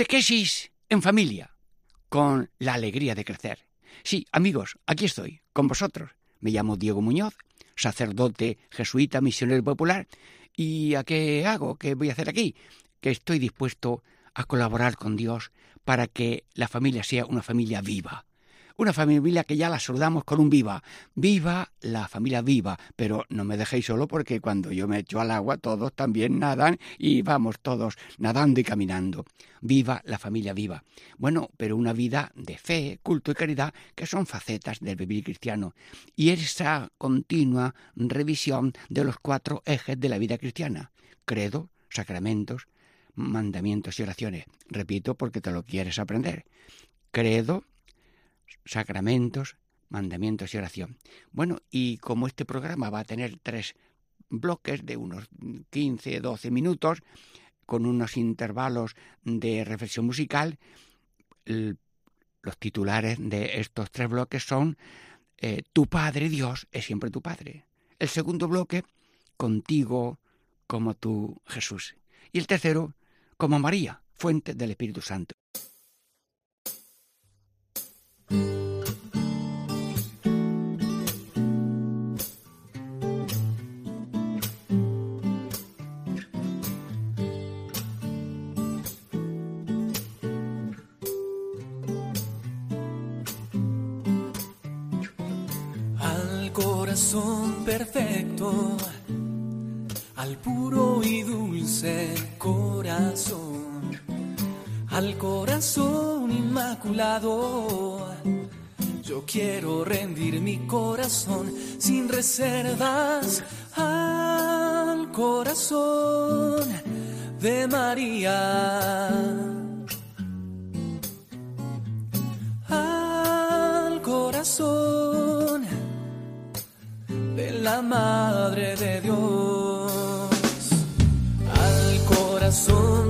Catequesis en familia, con la alegría de crecer. Sí, amigos, aquí estoy, con vosotros. Me llamo Diego Muñoz, sacerdote jesuita misionero popular. ¿Y a qué hago? ¿Qué voy a hacer aquí? Que estoy dispuesto a colaborar con Dios para que la familia sea una familia viva, una familia que ya la saludamos con un viva. Viva la familia viva. Pero no me dejéis solo porque cuando yo me echo al agua todos también nadan y vamos todos nadando y caminando. Viva la familia viva. Bueno, pero una vida de fe, culto y caridad que son facetas del vivir cristiano. Y esa continua revisión de los cuatro ejes de la vida cristiana. Credo, sacramentos, mandamientos y oraciones. Repito porque te lo quieres aprender. Credo, sacramentos, mandamientos y oración. Bueno, y como este programa va a tener tres bloques de unos 15, 12 minutos, con unos intervalos de reflexión musical, los titulares de estos tres bloques son eh, Tu Padre Dios es siempre tu Padre. El segundo bloque, Contigo como tu Jesús. Y el tercero, como María, fuente del Espíritu Santo. Perfecto al puro y dulce corazón, al corazón inmaculado. Quiero rendir mi corazón sin reservas al corazón de María. Al corazón la Madre de Dios, al corazón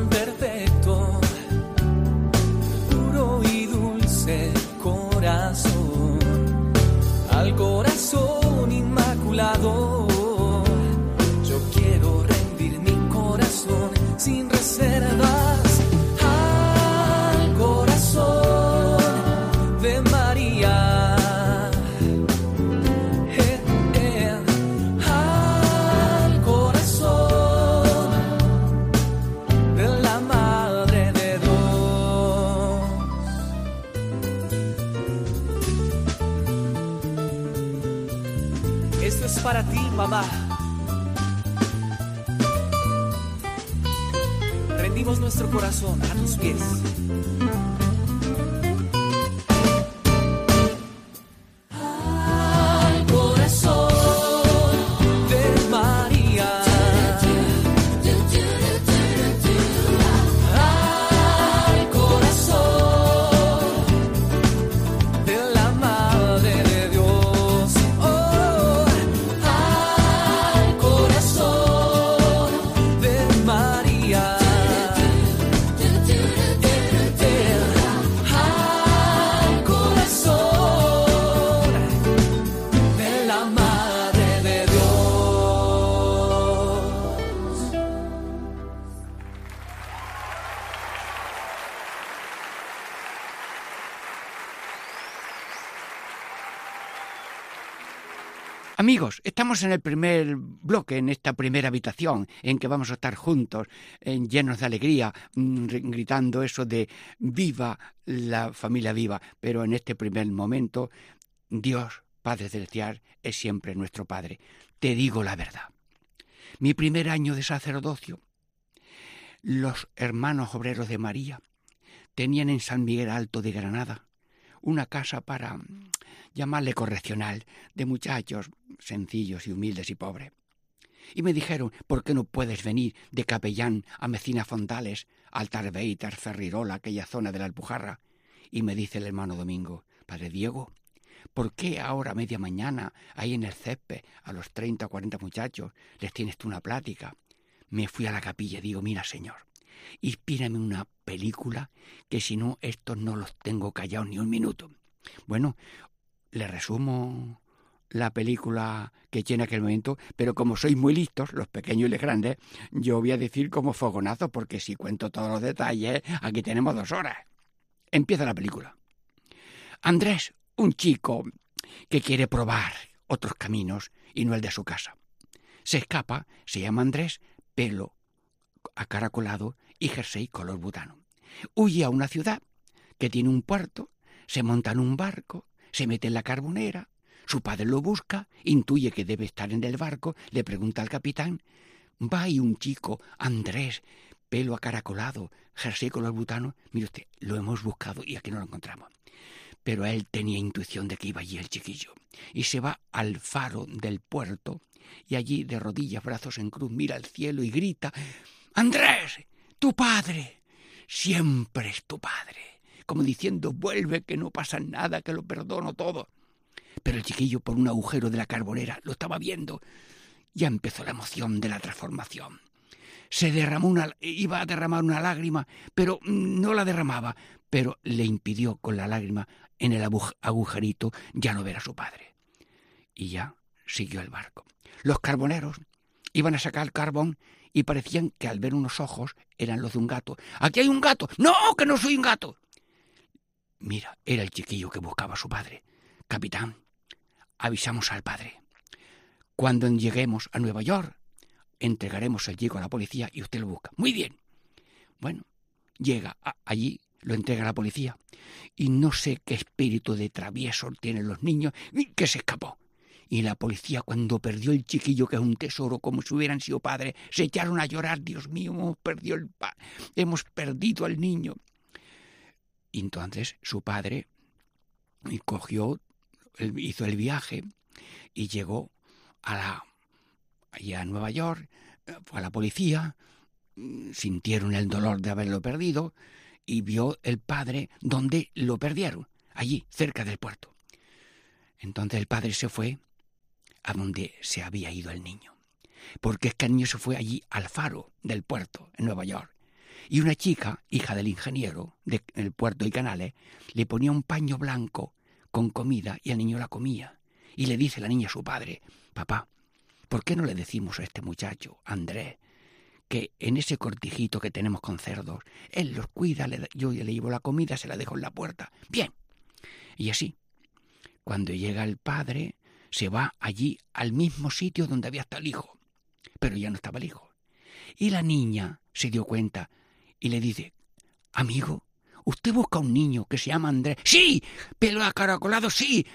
mamá. Rendimos nuestro corazón a tus pies. Estamos en el primer bloque, en esta primera habitación, en que vamos a estar juntos, llenos de alegría, mm, gritando eso de viva la familia viva. Pero en este primer momento, Dios, Padre Celestial, es siempre nuestro Padre. Te digo la verdad. Mi primer año de sacerdocio, los hermanos obreros de María tenían en San Miguel Alto de Granada una casa para llamarle correccional, de muchachos sencillos y humildes y pobres. Y me dijeron, ¿por qué no puedes venir de capellán a Mecina Fontales, Altarbeiter, Ferrirola, aquella zona de la Alpujarra? Y me dice el hermano Domingo, Padre Diego, ¿por qué ahora media mañana, ahí en el césped, a los treinta o cuarenta muchachos, les tienes tú una plática? Me fui a la capilla y digo, mira, señor, inspírame una película que si no, estos no los tengo callados ni un minuto. Bueno, le resumo la película que tiene aquel momento, pero como sois muy listos, los pequeños y los grandes, yo voy a decir como fogonazo, porque si cuento todos los detalles, aquí tenemos dos horas. Empieza la película. Andrés, un chico que quiere probar otros caminos y no el de su casa. Se escapa, se llama Andrés, pelo acaracolado y jersey color butano. Huye a una ciudad que tiene un puerto, se monta en un barco, se mete en la carbonera, su padre lo busca, intuye que debe estar en el barco, le pregunta al capitán, va y un chico, Andrés, pelo acaracolado, jersey color butano, mire usted, lo hemos buscado y aquí no lo encontramos. Pero él tenía intuición de que iba allí el chiquillo. Y se va al faro del puerto y allí de rodillas, brazos en cruz, mira al cielo y grita, Andrés, tu padre, siempre es tu padre. Como diciendo, vuelve, que no pasa nada, que lo perdono todo. Pero el chiquillo, por un agujero de la carbonera, lo estaba viendo. Ya empezó la emoción de la transformación. Se derramó una, iba a derramar una lágrima, pero no la derramaba, pero le impidió con la lágrima en el agujerito ya no ver a su padre. Y ya siguió el barco. Los carboneros iban a sacar carbón y parecían que al ver unos ojos eran los de un gato. ¡Aquí hay un gato! ¡No, que no soy un gato! Mira, era el chiquillo que buscaba a su padre. Capitán, avisamos al padre. Cuando lleguemos a Nueva York, entregaremos el chico a la policía y usted lo busca. Muy bien. Bueno, llega allí, lo entrega a la policía y no sé qué espíritu de travieso tienen los niños que se escapó. Y la policía, cuando perdió el chiquillo, que es un tesoro, como si hubieran sido padres, se echaron a llorar. Dios mío, perdido, el hemos perdido al niño. Y entonces su padre cogió hizo el viaje y llegó a la allá a Nueva York, fue a la policía, sintieron el dolor de haberlo perdido y vio el padre donde lo perdieron, allí, cerca del puerto. Entonces el padre se fue a donde se había ido el niño, porque es que el niño se fue allí al faro del puerto, en Nueva York. Y una chica, hija del ingeniero del puerto y canales, le ponía un paño blanco con comida y el niño la comía. Y le dice la niña a su padre, papá, ¿por qué no le decimos a este muchacho, Andrés, que en ese cortijito que tenemos con cerdos, él los cuida, yo le llevo la comida, se la dejo en la puerta? Bien. Y así, cuando llega el padre, se va allí al mismo sitio donde había estado el hijo, pero ya no estaba el hijo. Y la niña se dio cuenta y le dice, amigo, ¿Usted busca un niño que se llama Andrés? ¡Sí! ¿Pelo acaracolado? ¡Sí!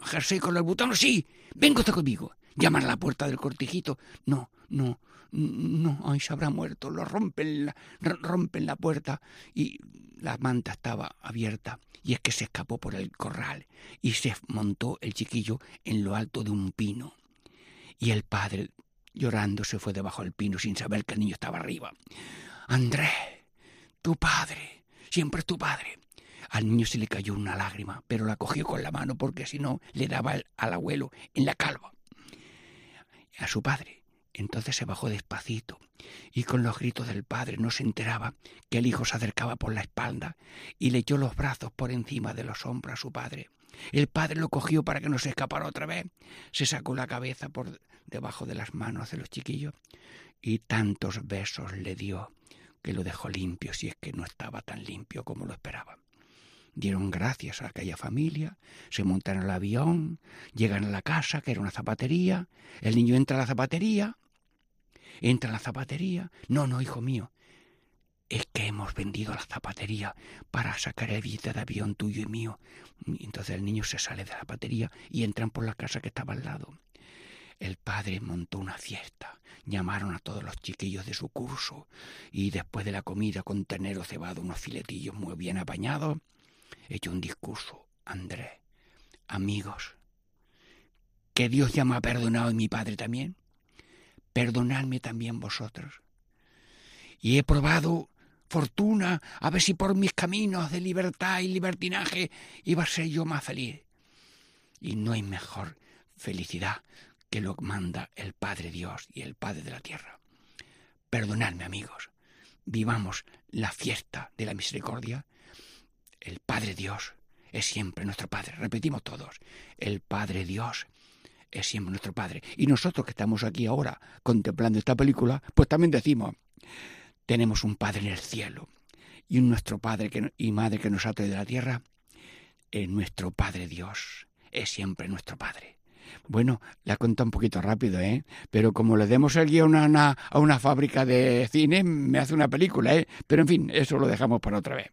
¿Jersey con el botón? ¡Sí! Venga usted conmigo. Llaman a la puerta del cortijito. No, no, no, ay, se habrá muerto. Lo rompen la, rompen la puerta y la manta estaba abierta. Y es que se escapó por el corral y se montó el chiquillo en lo alto de un pino. Y el padre, llorando, se fue debajo del pino sin saber que el niño estaba arriba. Andrés, tu padre siempre tu padre. Al niño se le cayó una lágrima, pero la cogió con la mano porque si no le daba al abuelo en la calva. A su padre. Entonces se bajó despacito y con los gritos del padre no se enteraba que el hijo se acercaba por la espalda y le echó los brazos por encima de los hombros a su padre. El padre lo cogió para que no se escapara otra vez. Se sacó la cabeza por debajo de las manos de los chiquillos y tantos besos le dio que lo dejó limpio si es que no estaba tan limpio como lo esperaba. Dieron gracias a aquella familia, se montaron al avión, llegan a la casa, que era una zapatería, el niño entra a la zapatería, entra a la zapatería, no, no, hijo mío, es que hemos vendido la zapatería para sacar el billete de avión tuyo y mío. Entonces el niño se sale de la zapatería y entran por la casa que estaba al lado. El padre montó una fiesta, llamaron a todos los chiquillos de su curso y después de la comida con ternero cebado, unos filetillos muy bien apañados, echó un discurso. Andrés, amigos, que Dios ya me ha perdonado y mi padre también, perdonadme también vosotros. Y he probado fortuna a ver si por mis caminos de libertad y libertinaje iba a ser yo más feliz. Y no hay mejor felicidad que lo manda el Padre Dios y el Padre de la tierra. Perdonadme, amigos. Vivamos la fiesta de la misericordia. El Padre Dios es siempre nuestro Padre. Repetimos todos. El Padre Dios es siempre nuestro Padre. Y nosotros que estamos aquí ahora contemplando esta película, pues también decimos, tenemos un Padre en el cielo. Y un nuestro Padre y Madre que nos ha traído de la tierra, es nuestro Padre Dios. Es siempre nuestro Padre. Bueno, la cuento un poquito rápido, ¿eh? Pero como le demos el guion a una, a una fábrica de cine, me hace una película, ¿eh? Pero en fin, eso lo dejamos para otra vez.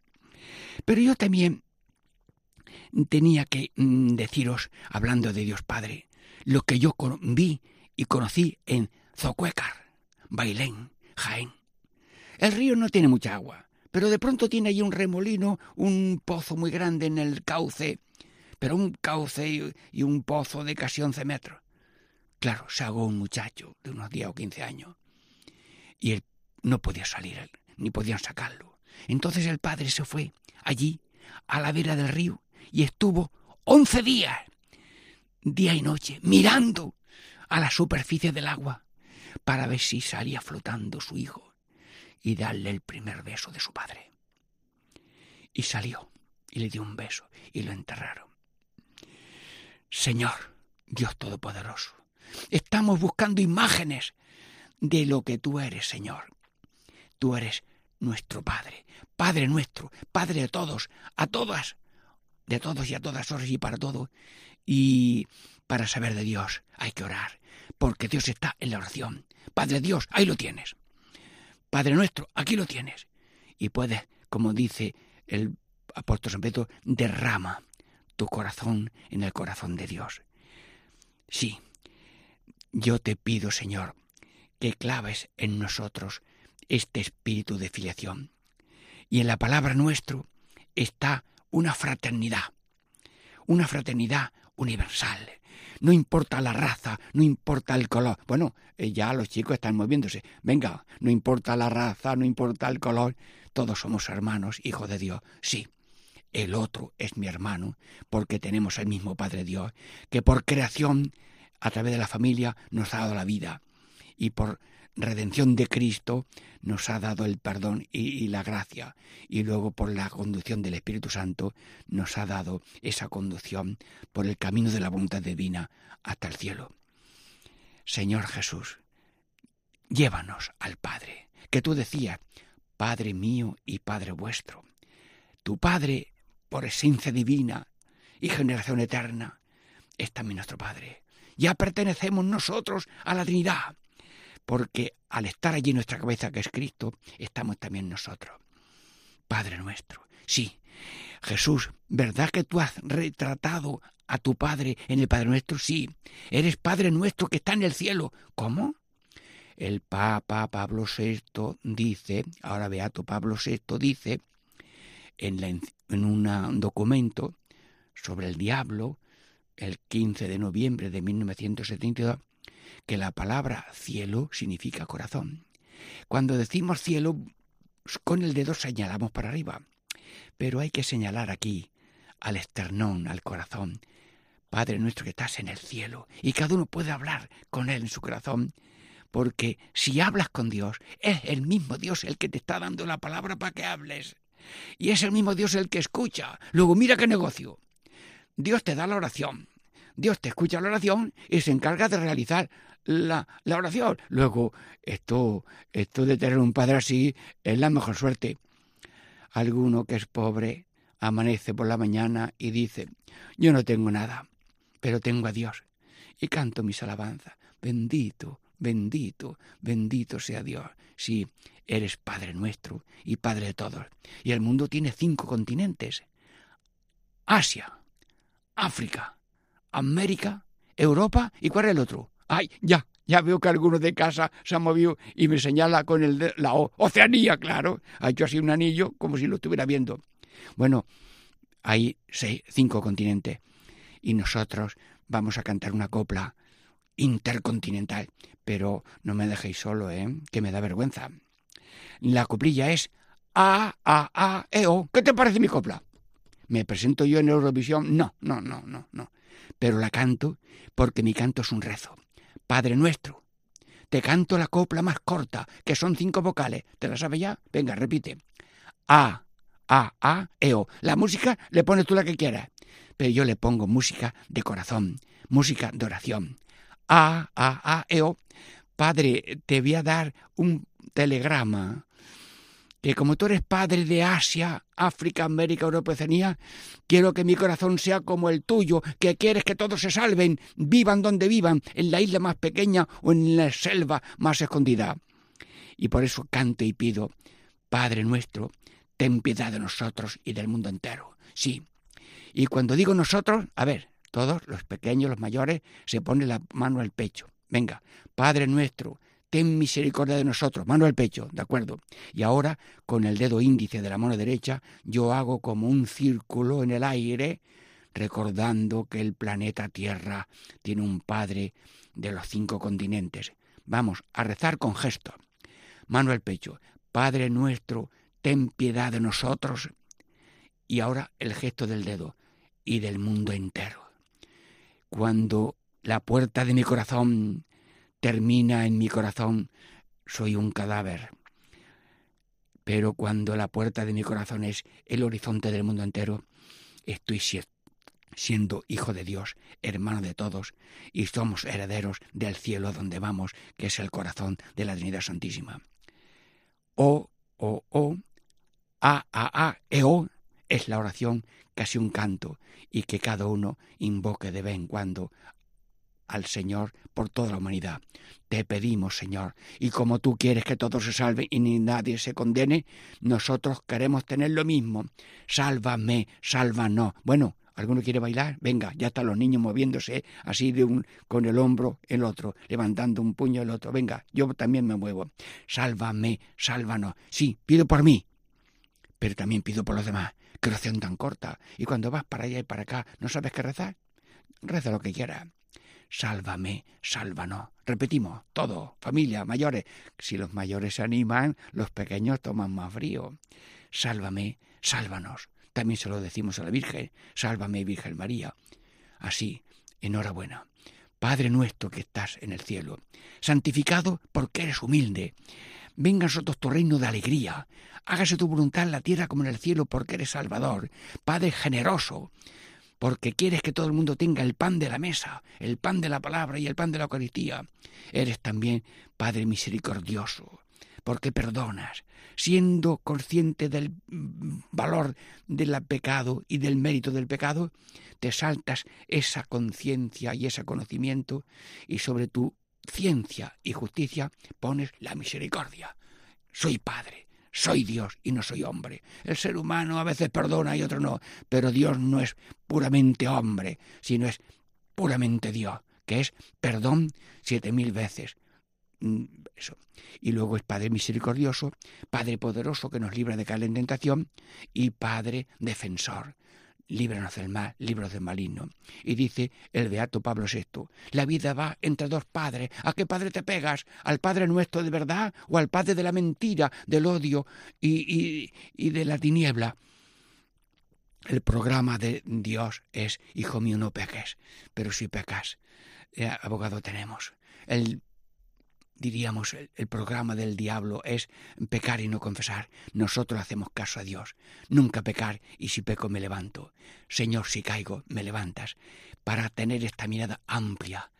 Pero yo también tenía que mm, deciros, hablando de Dios Padre, lo que yo vi y conocí en Zocuécar, Bailén, Jaén. El río no tiene mucha agua, pero de pronto tiene allí un remolino, un pozo muy grande en el cauce, pero un cauce y un pozo de casi once metros. Claro, se ahogó un muchacho de unos diez o quince años y él no podía salir, ni podían sacarlo. Entonces el padre se fue allí, a la vera del río, y estuvo once días, día y noche, mirando a la superficie del agua para ver si salía flotando su hijo y darle el primer beso de su padre. Y salió y le dio un beso y lo enterraron. Señor, Dios Todopoderoso, estamos buscando imágenes de lo que tú eres, Señor. Tú eres nuestro Padre, Padre nuestro, Padre de todos, a todas, de todos y a todas horas y para todo. Y para saber de Dios hay que orar, porque Dios está en la oración. Padre Dios, ahí lo tienes. Padre nuestro, aquí lo tienes. Y puedes, como dice el apóstol San Pedro, derrama tu corazón en el corazón de Dios. Sí, yo te pido, Señor, que claves en nosotros este espíritu de filiación. Y en la palabra nuestro está una fraternidad, una fraternidad universal. No importa la raza, no importa el color. Bueno, eh, ya los chicos están moviéndose. Venga, no importa la raza, no importa el color. Todos somos hermanos, hijos de Dios. Sí, el otro es mi hermano, porque tenemos el mismo Padre Dios, que por creación, a través de la familia, nos ha dado la vida, y por redención de Cristo nos ha dado el perdón y, la gracia, y luego por la conducción del Espíritu Santo nos ha dado esa conducción por el camino de la voluntad divina hasta el cielo. Señor Jesús, llévanos al Padre, que tú decías, Padre mío y Padre vuestro. Tu Padre por esencia divina y generación eterna, es también nuestro Padre. Ya pertenecemos nosotros a la Trinidad, porque al estar allí en nuestra cabeza que es Cristo, estamos también nosotros. Padre nuestro, sí, Jesús, ¿verdad que tú has retratado a tu Padre en el Padre nuestro? Sí, eres Padre nuestro que está en el cielo. ¿Cómo? El Papa Pablo VI dice, ahora Beato Pablo VI dice, en, un documento sobre el diablo, el 15 de noviembre de 1972, que la palabra cielo significa corazón. Cuando decimos cielo, con el dedo señalamos para arriba, pero hay que señalar aquí al esternón, al corazón. Padre nuestro que estás en el cielo, y cada uno puede hablar con él en su corazón, porque si hablas con Dios, es el mismo Dios el que te está dando la palabra para que hables. Y es el mismo Dios el que escucha. Luego mira qué negocio. Dios te da la oración. Dios te escucha la oración y se encarga de realizar la, la oración. Luego, esto, esto de tener un padre así es la mejor suerte. Alguno que es pobre amanece por la mañana y dice, yo no tengo nada, pero tengo a Dios. Y canto mis alabanzas. Bendito, bendito, bendito sea Dios. Sí, eres Padre nuestro y Padre de todos. Y el mundo tiene cinco continentes. Asia, África, América, Europa y ¿cuál es el otro? Ay, ya, ya veo que alguno de casa se ha movido y me señala con el de la Oceanía, claro. Ha hecho así un anillo como si lo estuviera viendo. Bueno, hay seis, cinco continentes y nosotros vamos a cantar una copla intercontinental. Pero no me dejéis solo, ¿eh? Que me da vergüenza. La coplilla es A, A, A, E, O. ¿Qué te parece mi copla? ¿Me presento yo en Eurovisión? No, no, no, no, no. Pero la canto porque mi canto es un rezo. Padre nuestro, te canto la copla más corta, que son cinco vocales. ¿Te la sabes ya? Venga, repite. A, A, A, E, O. La música le pones tú la que quieras. Pero yo le pongo música de corazón, música de oración. A, A, A, E. Padre, te voy a dar un telegrama que como tú eres padre de Asia, África, América, Europa, Oceanía, quiero que mi corazón sea como el tuyo, que quieres que todos se salven, vivan donde vivan, en la isla más pequeña o en la selva más escondida. Y por eso canto y pido, Padre nuestro, ten piedad de nosotros y del mundo entero. Sí. Y cuando digo nosotros, a ver, todos, los pequeños, los mayores, se ponen la mano al pecho. Venga, Padre nuestro, ten misericordia de nosotros, mano al pecho, ¿de acuerdo? Y ahora, con el dedo índice de la mano derecha, yo hago como un círculo en el aire, recordando que el planeta Tierra tiene un Padre de los cinco continentes. Vamos a rezar con gesto. Mano al pecho. Padre nuestro, ten piedad de nosotros. Y ahora el gesto del dedo y del mundo entero. Cuando la puerta de mi corazón termina en mi corazón, soy un cadáver. Pero cuando la puerta de mi corazón es el horizonte del mundo entero, estoy siendo hijo de Dios, hermano de todos, y somos herederos del cielo donde vamos, que es el corazón de la Trinidad Santísima. O, O, O, A, A, A, E, O es la oración casi un canto, y que cada uno invoque de vez en cuando al Señor por toda la humanidad. Te pedimos, Señor, y como tú quieres que todos se salven y ni nadie se condene, nosotros queremos tener lo mismo. Sálvame, sálvanos. Bueno, ¿alguno quiere bailar? Venga, ya están los niños moviéndose así de un con el hombro el otro, levantando un puño el otro. Venga, yo también me muevo. Sálvame, sálvanos. Sí, pido por mí, pero también pido por los demás. Qué oración tan corta. Y cuando vas para allá y para acá, ¿no sabes qué rezar? Reza lo que quieras sálvame, sálvanos. Repetimos, todo, familia, mayores. Si los mayores se animan, los pequeños toman más frío. Sálvame, sálvanos. También se lo decimos a la Virgen, sálvame, Virgen María. Así, enhorabuena. Padre nuestro que estás en el cielo, santificado porque eres humilde. Venga a tu reino de alegría. Hágase tu voluntad en la tierra como en el cielo porque eres Salvador. Padre generoso, porque quieres que todo el mundo tenga el pan de la mesa, el pan de la palabra y el pan de la Eucaristía. Eres también Padre misericordioso, porque perdonas, siendo consciente del valor del pecado y del mérito del pecado, te saltas esa conciencia y ese conocimiento y sobre tu ciencia y justicia pones la misericordia. Soy Padre, soy Dios y no soy hombre. El ser humano a veces perdona y otro no, pero Dios no es puramente hombre, sino es puramente Dios, que es perdón siete mil veces. Mm. Y luego es Padre misericordioso, Padre poderoso que nos libra de caer en tentación y Padre defensor líbranos del mal, libros del maligno. Y dice el beato Pablo VI, la vida va entre dos padres. ¿A qué padre te pegas? ¿Al Padre nuestro de verdad o al Padre de la mentira, del odio y, y, de la tiniebla? El programa de Dios es, hijo mío, no peques, pero si pecas, eh, abogado tenemos. El diríamos, el, programa del diablo es pecar y no confesar. Nosotros hacemos caso a Dios. Nunca pecar y si peco me levanto. Señor, si caigo, me levantas. Para tener esta mirada amplia,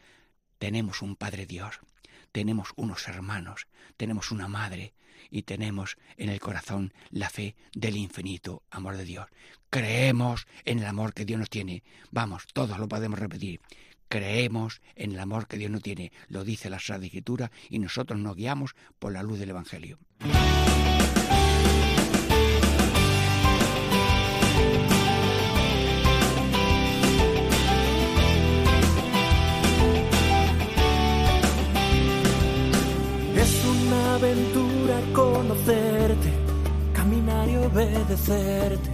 tenemos un Padre Dios, tenemos unos hermanos, tenemos una madre y tenemos en el corazón la fe del infinito amor de Dios. Creemos en el amor que Dios nos tiene. Vamos, todos lo podemos repetir. Creemos en el amor que Dios no tiene, lo dice la Sagrada Escritura, y nosotros nos guiamos por la luz del Evangelio. Es una aventura conocerte, caminar y obedecerte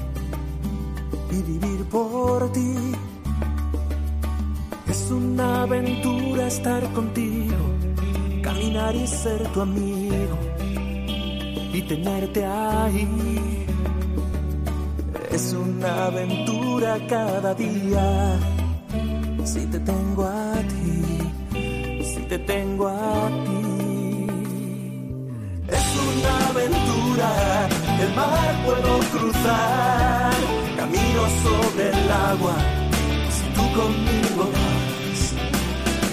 y vivir por ti estar contigo, caminar y ser tu amigo y tenerte ahí. Es una aventura cada día si te tengo a ti, si te tengo a ti. Es una aventura, el mar puedo cruzar, camino sobre el agua, si tú conmigo.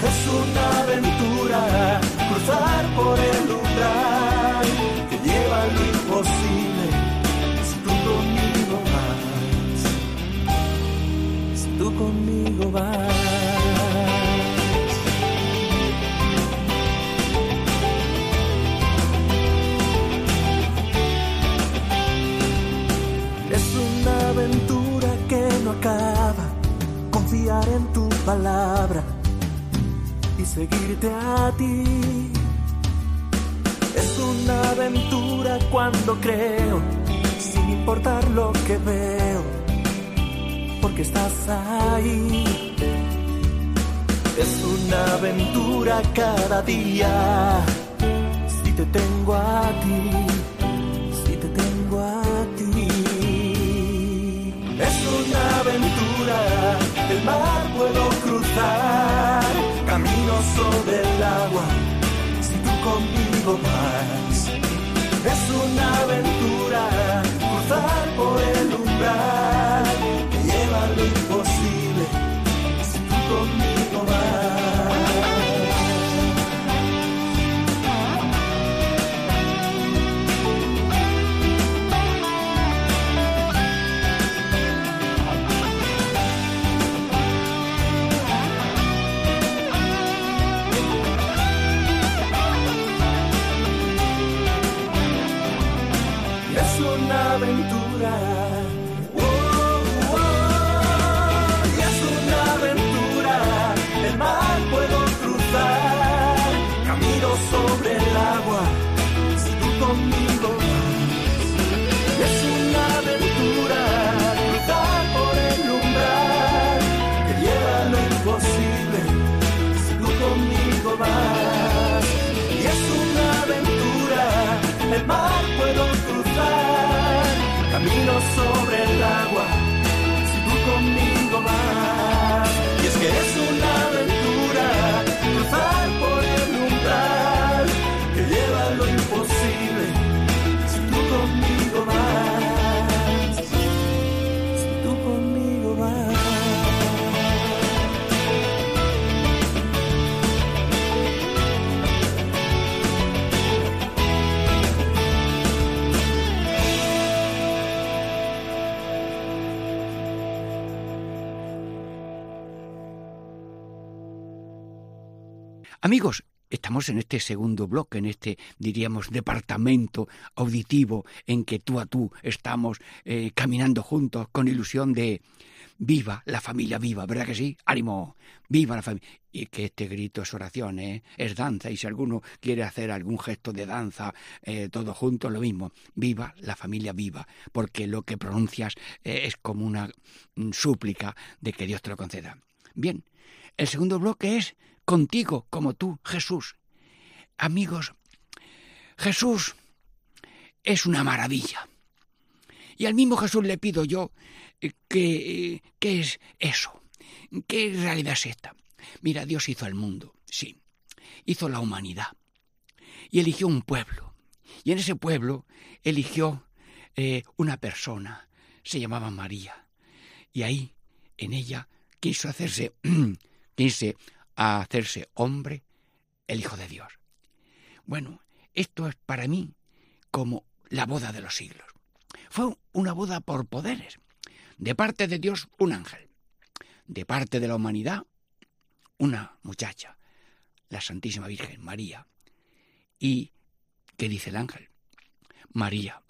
Es una aventura, cruzar por el umbral que lleva lo imposible, si tú conmigo vas. Si tú conmigo vas. Es una aventura que no acaba. Confiar en tu palabra seguirte a ti. Es una aventura cuando creo, sin importar lo que veo, porque estás ahí. Es una aventura cada día, si te tengo a ti, si te tengo a ti. Es una aventura, el mar puedo cruzar, sobre el agua, Amigos, estamos en este segundo bloque, en este, diríamos, departamento auditivo en que tú a tú estamos eh, caminando juntos con ilusión de viva la familia viva, ¿verdad que sí? ánimo, viva la familia. Y que este grito es oración, ¿eh? es danza, y si alguno quiere hacer algún gesto de danza, eh, todo junto, lo mismo, viva la familia viva, porque lo que pronuncias eh, es como una mm, súplica de que Dios te lo conceda. Bien, el segundo bloque es contigo como tú, Jesús. Amigos, Jesús es una maravilla. Y al mismo Jesús le pido yo eh, que, eh, ¿qué es eso? ¿Qué realidad es esta? Mira, Dios hizo el mundo, sí. Hizo la humanidad. Y eligió un pueblo. Y en ese pueblo eligió eh, una persona. Se llamaba María. Y ahí, en ella, quiso hacerse, quiso a hacerse hombre el Hijo de Dios. Bueno, esto es para mí como la boda de los siglos. Fue una boda por poderes. De parte de Dios, un ángel. De parte de la humanidad, una muchacha, la Santísima Virgen, María. ¿Y qué dice el ángel? María,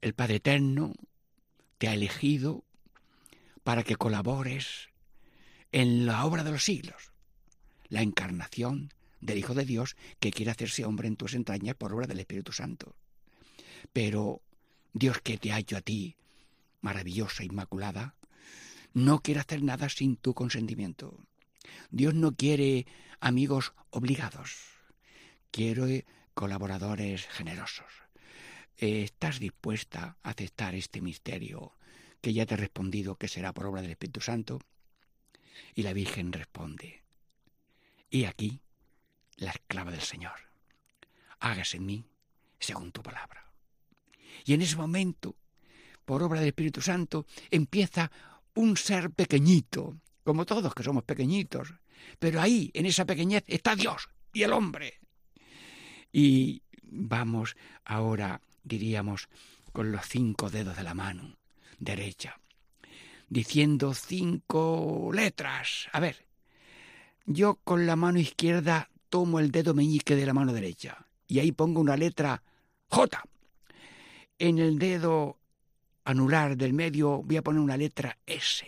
el Padre Eterno te ha elegido para que colabores en la obra de los siglos, la encarnación del Hijo de Dios que quiere hacerse hombre en tus entrañas por obra del Espíritu Santo. Pero Dios que te ha hecho a ti, maravillosa, inmaculada, no quiere hacer nada sin tu consentimiento. Dios no quiere amigos obligados, quiere colaboradores generosos. ¿Estás dispuesta a aceptar este misterio que ya te he respondido que será por obra del Espíritu Santo? Y la Virgen responde, y aquí la esclava del Señor, hágase en mí según tu palabra. Y en ese momento, por obra del Espíritu Santo, empieza un ser pequeñito, como todos que somos pequeñitos, pero ahí, en esa pequeñez, está Dios y el hombre. Y vamos ahora, diríamos, con los cinco dedos de la mano derecha, diciendo cinco letras. A ver, yo con la mano izquierda tomo el dedo meñique de la mano derecha y ahí pongo una letra J. En el dedo anular del medio voy a poner una letra S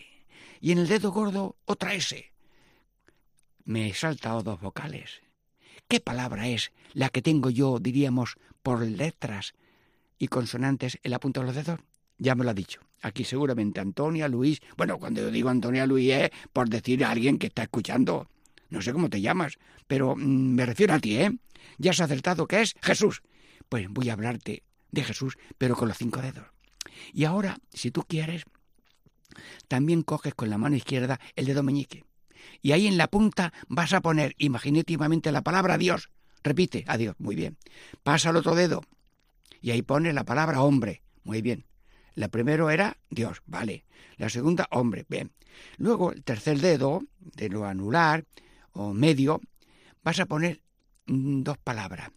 y en el dedo gordo otra S. Me he saltado dos vocales. ¿Qué palabra es la que tengo yo, diríamos, por letras y consonantes en la punta de los dedos? Ya me lo ha dicho. Aquí seguramente Antonia, Luis. Bueno, cuando yo digo Antonia, Luis es por decir a alguien que está escuchando. No sé cómo te llamas, pero mm, me refiero a ti, ¿eh? Ya has acertado que es Jesús. Pues voy a hablarte de Jesús, pero con los cinco dedos. Y ahora, si tú quieres, también coges con la mano izquierda el dedo meñique. Y ahí en la punta vas a poner imaginativamente la palabra Dios. Repite, adiós, muy bien. Pasa al otro dedo. Y ahí pones la palabra hombre. Muy bien. La primera era Dios, vale. La segunda, hombre, bien. Luego, el tercer dedo, de lo anular o medio, vas a poner mm, dos palabras.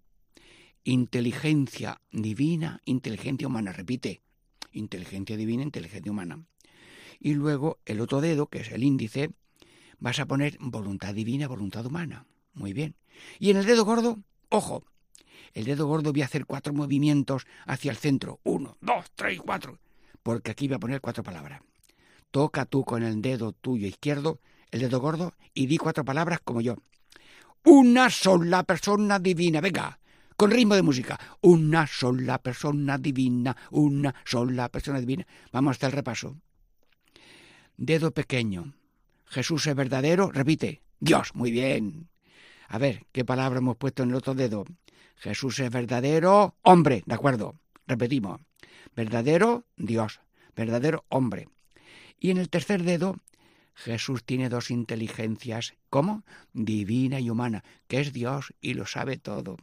Inteligencia divina, inteligencia humana. Repite. Inteligencia divina, inteligencia humana. Y luego el otro dedo, que es el índice, vas a poner voluntad divina, voluntad humana. Muy bien. Y en el dedo gordo, ojo, el dedo gordo voy a hacer cuatro movimientos hacia el centro. Uno, dos, tres, cuatro. Porque aquí voy a poner cuatro palabras. Toca tú con el dedo tuyo izquierdo, el dedo gordo, y di cuatro palabras como yo. Una sola persona divina. Venga, con ritmo de música. Una sola persona divina, una sola persona divina. Vamos hasta el repaso. Dedo pequeño. Jesús es verdadero. Repite. Dios. Muy bien. A ver, ¿qué palabra hemos puesto en el otro dedo? Jesús es verdadero. Hombre. De acuerdo. Repetimos. Verdadero Dios. Verdadero hombre. Y en el tercer dedo, Jesús tiene dos inteligencias. ¿Cómo? Divina y humana, que es Dios y lo sabe todo.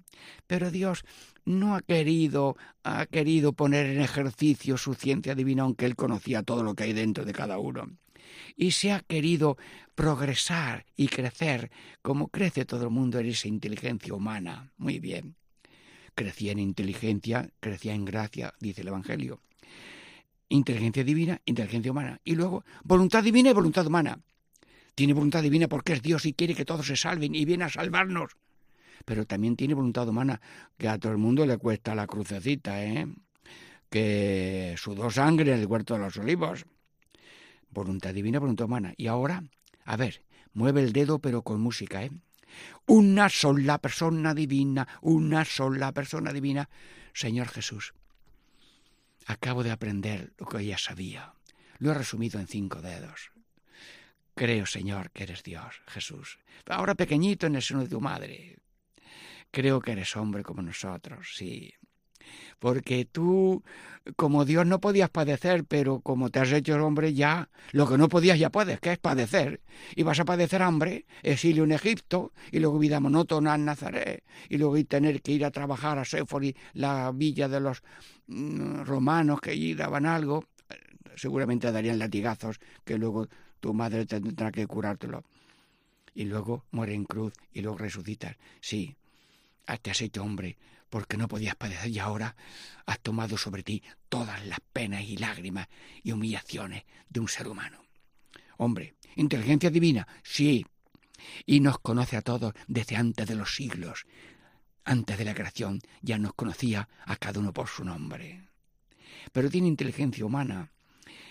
Pero Dios no ha querido, ha querido poner en ejercicio su ciencia divina, aunque él conocía todo lo que hay dentro de cada uno. Y se ha querido progresar y crecer como crece todo el mundo en esa inteligencia humana. Muy bien. Crecía en inteligencia, crecía en gracia, dice el Evangelio. Inteligencia divina, inteligencia humana. Y luego, voluntad divina y voluntad humana. Tiene voluntad divina porque es Dios y quiere que todos se salven y viene a salvarnos pero también tiene voluntad humana, que a todo el mundo le cuesta la crucecita, ¿eh? que sudó sangre en el huerto de los olivos. Voluntad divina, voluntad humana. Y ahora, a ver, mueve el dedo pero con música, ¿eh? Una sola persona divina, una sola persona divina. Señor Jesús, acabo de aprender lo que ya sabía. Lo he resumido en cinco dedos. Creo, Señor, que eres Dios, Jesús. Ahora pequeñito en el seno de tu madre. Creo que eres hombre como nosotros, sí. Porque tú, como Dios, no podías padecer, pero como te has hecho hombre ya, lo que no podías ya puedes, que es padecer. Y vas a padecer hambre, exilio en Egipto, y luego vida monótona en Nazaret, y luego tener que ir a trabajar a Séfori, la villa de los mm, romanos que allí daban algo. Seguramente darían latigazos que luego tu madre tendrá que curártelo. Y luego muere en cruz y luego resucitas. Sí, te has hecho hombre, porque no podías padecer y ahora has tomado sobre ti todas las penas y lágrimas y humillaciones de un ser humano. Hombre, inteligencia divina, sí, y nos conoce a todos desde antes de los siglos. Antes de la creación ya nos conocía a cada uno por su nombre. Pero tiene inteligencia humana,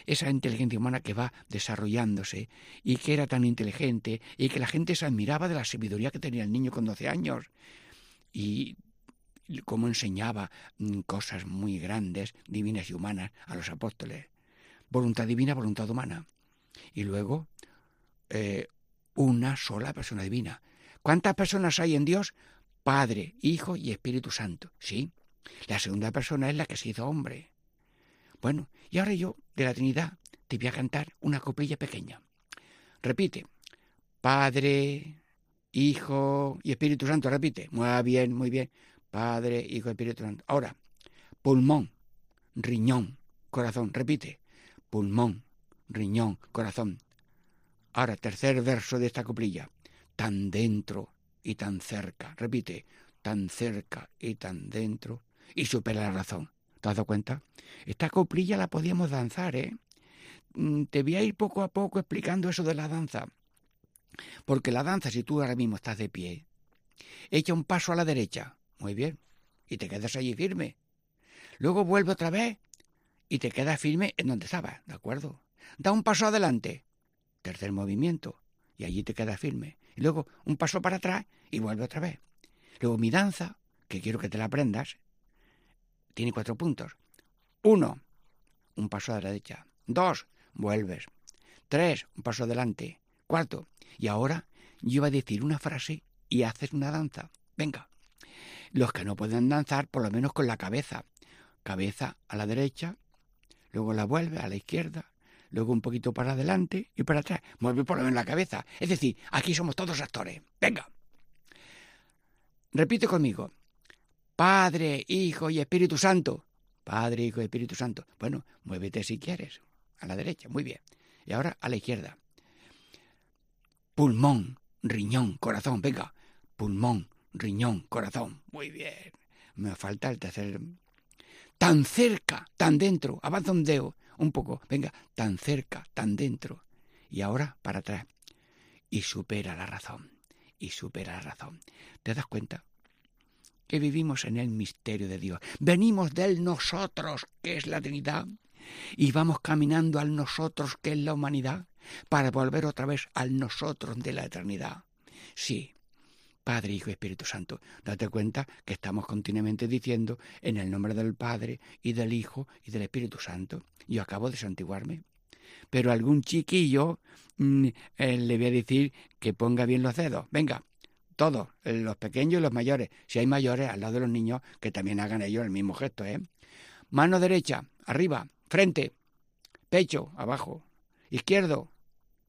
esa inteligencia humana que va desarrollándose y que era tan inteligente y que la gente se admiraba de la sabiduría que tenía el niño con doce años y cómo enseñaba mm, cosas muy grandes, divinas y humanas a los apóstoles. Voluntad divina, voluntad humana. Y luego, eh, una sola persona divina. ¿Cuántas personas hay en Dios? Padre, Hijo y Espíritu Santo. Sí. La segunda persona es la que se hizo hombre. Bueno, y ahora yo, de la Trinidad, te voy a cantar una coplilla pequeña. Repite. Padre, Hijo y Espíritu Santo. Repite. Muy bien, muy bien. Padre, Hijo Espíritu Santo. Ahora, pulmón, riñón, corazón. Repite. Pulmón, riñón, corazón. Ahora, tercer verso de esta coplilla. Tan dentro y tan cerca. Repite. Tan cerca y tan dentro. Y supera la razón. ¿Te has dado cuenta? Esta coplilla la podíamos danzar, ¿eh? Mm, te voy a ir poco a poco explicando eso de la danza. Porque la danza, si tú ahora mismo estás de pie, echa un paso a la derecha, muy bien, y te quedas allí firme. Luego vuelve otra vez y te quedas firme en donde estabas, ¿de acuerdo? Da un paso adelante, tercer movimiento, y allí te quedas firme. Y luego un paso para atrás y vuelve otra vez. Luego mi danza, que quiero que te la aprendas, tiene cuatro puntos. Uno, un paso a la derecha. Dos, vuelves. Tres, un paso adelante. Cuarto, y ahora yo iba a decir una frase y haces una danza. Venga. Los que no pueden danzar, por lo menos con la cabeza. Cabeza a la derecha, luego la vuelve a la izquierda, luego un poquito para adelante y para atrás. Mueve por lo menos la cabeza. Es decir, aquí somos todos actores. Venga. Repite conmigo. Padre, Hijo y Espíritu Santo. Padre, Hijo y Espíritu Santo. Bueno, muévete si quieres. A la derecha, muy bien. Y ahora a la izquierda. Pulmón, riñón, corazón. Venga. Pulmón, riñón, corazón. Muy bien. Me falta el tercer. Tan cerca, tan dentro. Avanza un dedo un poco, venga, tan cerca, tan dentro, y ahora para atrás. Y supera la razón, y supera la razón. ¿Te das cuenta? Que vivimos en el misterio de Dios. Venimos del nosotros, que es la Trinidad, y vamos caminando al nosotros, que es la humanidad, para volver otra vez al nosotros de la eternidad. Sí, Padre, Hijo y Espíritu Santo. Date cuenta que estamos continuamente diciendo en el nombre del Padre y del Hijo y del Espíritu Santo. Yo acabo de santiguarme. Pero algún chiquillo mm, eh, le voy a decir que ponga bien los dedos. Venga, todos, los pequeños y los mayores. Si hay mayores al lado de los niños, que también hagan ellos el mismo gesto, ¿eh? Mano derecha, arriba, frente, pecho, abajo, izquierdo,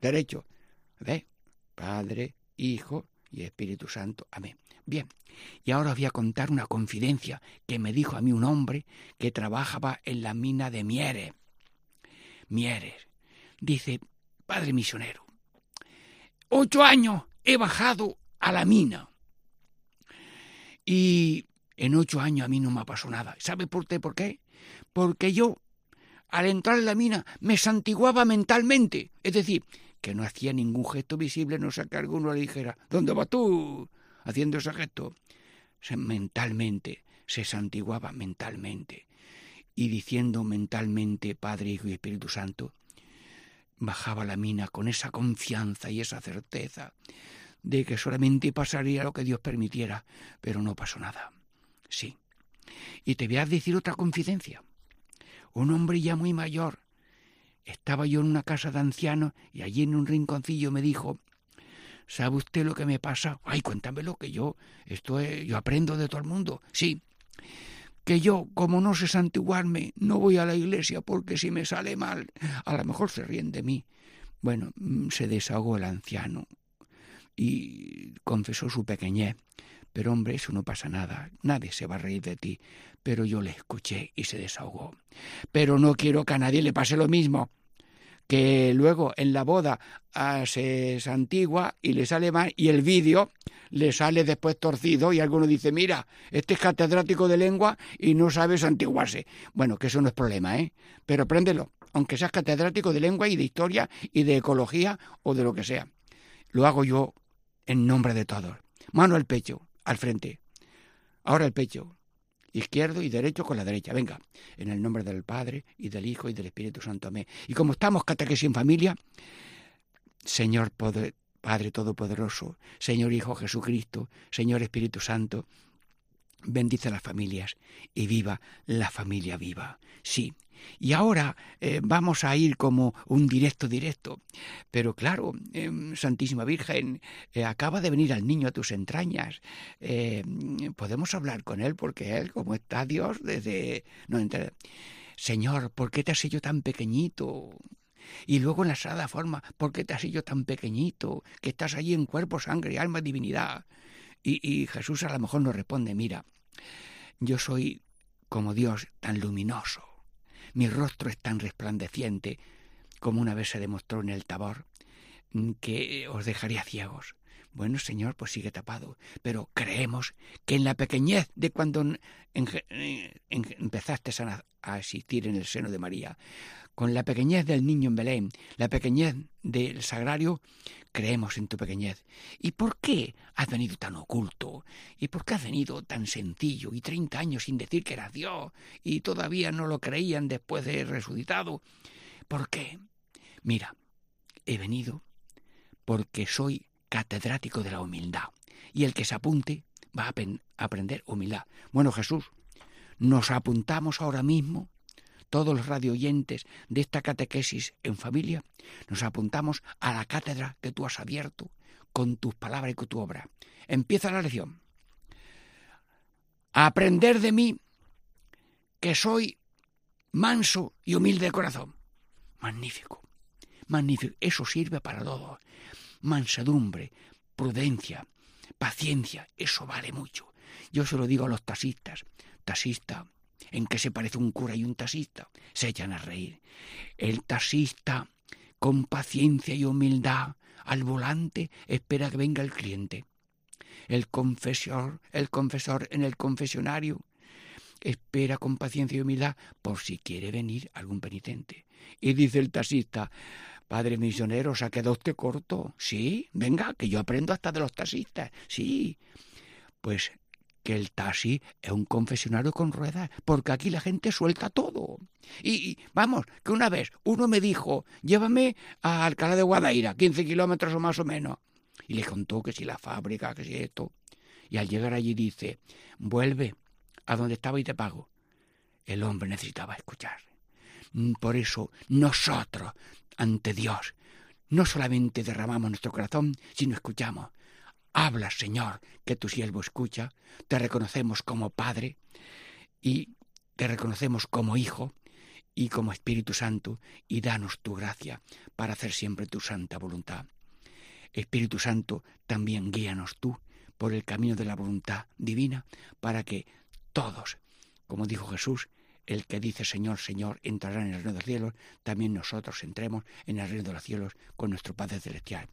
derecho. ¿Ve? Padre, Hijo y Espíritu Santo. Amén. Bien, y ahora os voy a contar una confidencia que me dijo a mí un hombre que trabajaba en la mina de Mieres. Mieres. Dice, padre misionero, ocho años he bajado a la mina. Y en ocho años a mí no me pasado nada. ¿Sabe por qué? ¿Por qué? Porque yo, al entrar en la mina, me santiguaba mentalmente. Es decir, que no hacía ningún gesto visible, no sé que alguno le dijera, ¿dónde vas tú? haciendo ese gesto. Mentalmente, se santiguaba mentalmente. Y diciendo mentalmente, Padre, Hijo y Espíritu Santo, bajaba la mina con esa confianza y esa certeza de que solamente pasaría lo que Dios permitiera, pero no pasó nada. Sí. Y te voy a decir otra confidencia. Un hombre ya muy mayor, estaba yo en una casa de ancianos y allí en un rinconcillo me dijo, ¿sabe usted lo que me pasa? Ay, cuéntamelo, que yo, esto yo aprendo de todo el mundo. Sí, que yo, como no sé santiguarme, no voy a la iglesia porque si me sale mal, a lo mejor se ríen de mí. Bueno, mm, se desahogó el anciano y confesó su pequeñez. Pero hombre, eso no pasa nada, nadie se va a reír de ti. Pero yo le escuché y se desahogó. Pero no quiero que a nadie le pase lo mismo que luego en la boda ah, se santigua y le sale mal y el vídeo le sale después torcido y alguno dice, mira, este es catedrático de lengua y no sabe santiguarse. Bueno, que eso no es problema, ¿eh? Pero préndelo, aunque seas catedrático de lengua y de historia y de ecología o de lo que sea. Lo hago yo en nombre de todos. Mano al pecho, al frente. Ahora el pecho izquierdo y derecho con la derecha. Venga, en el nombre del Padre y del Hijo y del Espíritu Santo. Amén. Y como estamos catequesis en familia, Señor Padre Todopoderoso, Señor Hijo Jesucristo, Señor Espíritu Santo, bendice las familias y viva la familia viva. Sí. Y ahora eh, vamos a ir como un directo directo. Pero claro, em, Santísima Virgen, eh, acaba de venir al niño a tus entrañas. Eh, podemos hablar con él porque él, como está Dios, desde... No, Señor, ¿por qué te has hecho tan pequeñito? Y luego en la sagrada forma, ¿por qué te has hecho tan pequeñito? Que estás allí en cuerpo, sangre, alma, divinidad. Y, Jesús a lo mejor nos responde, mira, yo soy como Dios tan luminoso, mi rostro es tan resplandeciente como una vez se demostró en el tabor, que os dejaría ciegos. Bueno, Señor, pues sigue tapado, pero creemos que en la pequeñez de cuando empezaste a, a existir en el seno de María, con la pequeñez del niño en Belén, la pequeñez del sagrario, creemos en tu pequeñez. ¿Y por qué has venido tan oculto? ¿Y por qué has venido tan sencillo y treinta años sin decir que eras Dios y todavía no lo creían después de resucitado? ¿Por qué? Mira, he venido porque soy catedrático de la humildad y el que se apunte va a aprender humildad. Bueno, Jesús, nos apuntamos ahora mismo todos los radioyentes de esta catequesis en familia, nos apuntamos a la cátedra que tú has abierto con tus palabras y con tu obra. Empieza la lección. aprender de mí que soy manso y humilde de corazón. Magnífico, magnífico. Eso sirve para todo. Mansedumbre, prudencia, paciencia, eso vale mucho. Yo se lo digo a los taxistas. Taxista, ¿En qué se parece un cura y un taxista? Se echan a reír. El taxista, con paciencia y humildad, al volante espera que venga el cliente. El confesor, el confesor en el confesionario espera con paciencia y humildad por si quiere venir algún penitente. Y dice el taxista, Padre misionero, ¿se ha quedado usted corto? Sí, venga, que yo aprendo hasta de los taxistas. Sí. Pues que el taxi es un confesionario con ruedas, porque aquí la gente suelta todo. Y, vamos, que una vez uno me dijo, llévame a Alcalá de Guadaira, 15 kilómetros o más o menos. Y le contó que si la fábrica, que si esto. Y al llegar allí dice, vuelve a donde estaba y te pago. El hombre necesitaba escuchar. Por eso nosotros, ante Dios, no solamente derramamos nuestro corazón, sino escuchamos. Habla, Señor, que tu siervo escucha, te reconocemos como Padre y te reconocemos como Hijo y como Espíritu Santo y danos tu gracia para hacer siempre tu santa voluntad. Espíritu Santo, también guíanos tú por el camino de la voluntad divina para que todos, como dijo Jesús, el que dice Señor, Señor, entrará en el reino de los cielos, también nosotros entremos en el reino de los cielos con nuestro Padre Celestial.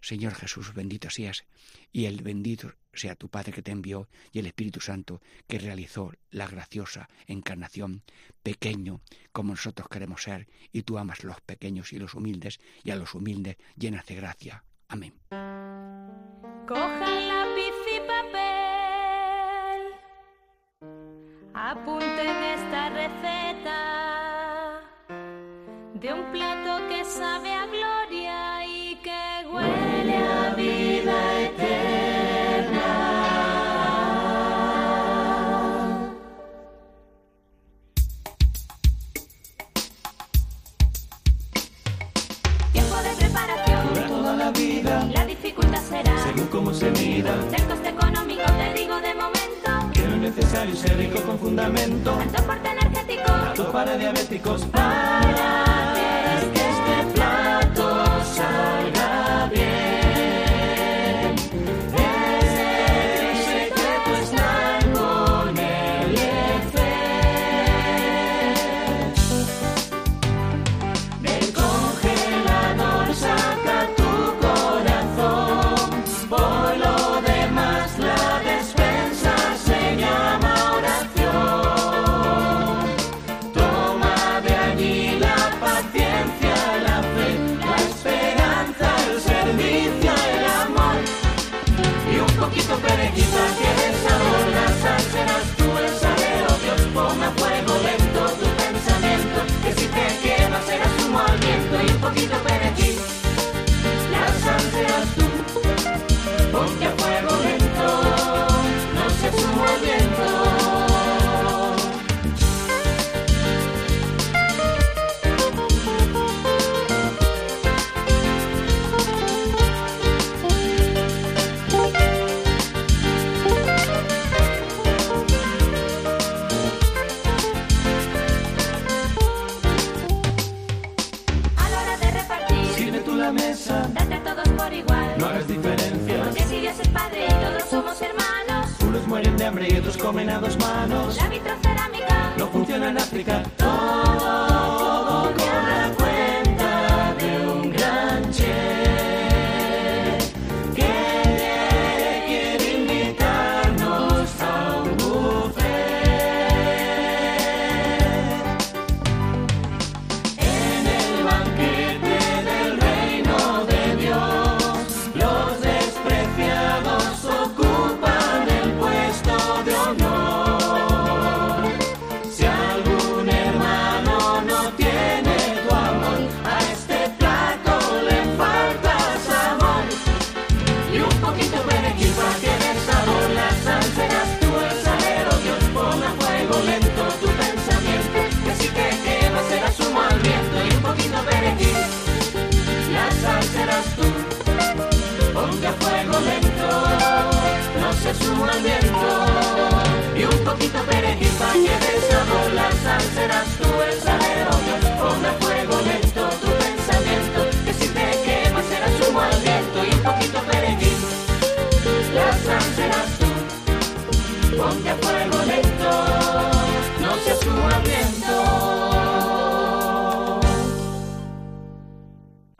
Señor Jesús, bendito seas, y el bendito sea tu Padre que te envió, y el Espíritu Santo que realizó la graciosa encarnación, pequeño como nosotros queremos ser, y tú amas los pequeños y los humildes, y a los humildes llenas de gracia. Amén. Apunten esta receta de un plato que sabe a gloria y que huele vida eterna. Tiempo de preparación. toda la vida. La dificultad será. Según cómo se mida. Del coste económico necesario ser rico con fundamento. Tanto aporte energético. Datos para diabéticos. Para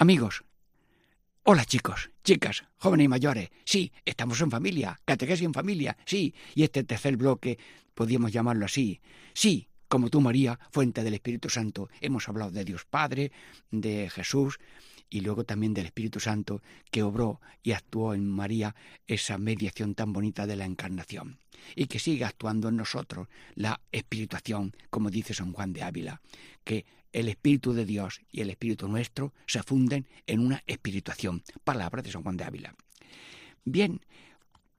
Amigos, hola chicos, chicas, jóvenes y mayores. Sí, estamos en familia, catequesis en familia, sí. Y este tercer bloque, podríamos llamarlo así. Sí, como tú, María, fuente del Espíritu Santo. Hemos hablado de Dios Padre, de Jesús y luego también del Espíritu Santo que obró y actuó en María esa mediación tan bonita de la encarnación. Y que sigue actuando en nosotros la espirituación, como dice San Juan de Ávila, que el Espíritu de Dios y el Espíritu nuestro se funden en una espirituación. Palabra de San Juan de Ávila. Bien,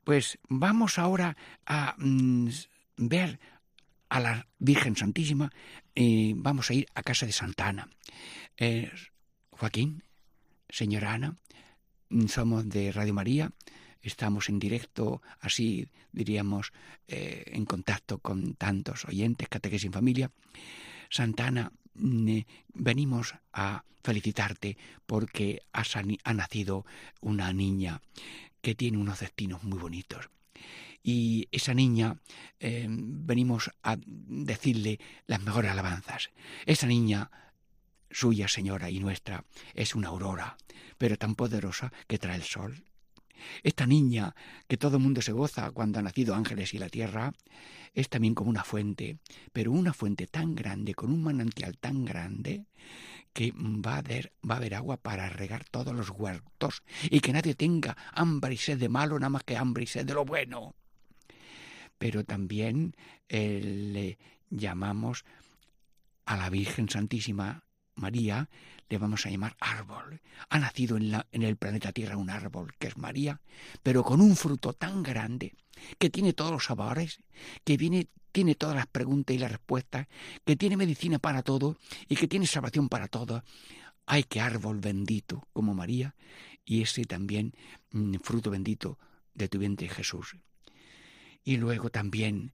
pues vamos ahora a mm, ver a la Virgen Santísima. y vamos a ir a casa de Santa Ana. Eh, Joaquín, señora Ana, mm, somos de Radio María. Estamos en directo, así diríamos, eh, en contacto con tantos oyentes, catequesis en familia. Santa Ana, venimos a felicitarte porque ha, sani- ha nacido una niña que tiene unos destinos muy bonitos. Y esa niña eh, venimos a decirle las mejores alabanzas. Esa niña suya, señora, y nuestra, es una aurora, pero tan poderosa que trae el sol. Esta niña, que todo el mundo se goza cuando ha nacido ángeles y la tierra, es también como una fuente, pero una fuente tan grande, con un manantial tan grande, que va a, haber, agua para regar todos los huertos y que nadie tenga hambre y sed de malo, nada más que hambre y sed de lo bueno. Pero también eh, le llamamos a la Virgen Santísima María, le vamos a llamar árbol. Ha nacido en, la, en el planeta Tierra un árbol, que es María, pero con un fruto tan grande, que tiene todos los sabores, que viene, tiene todas las preguntas y las respuestas, que tiene medicina para todo y que tiene salvación para todo. Ay, qué árbol bendito como María, y ese también mm, fruto bendito de tu vientre Jesús. Y luego también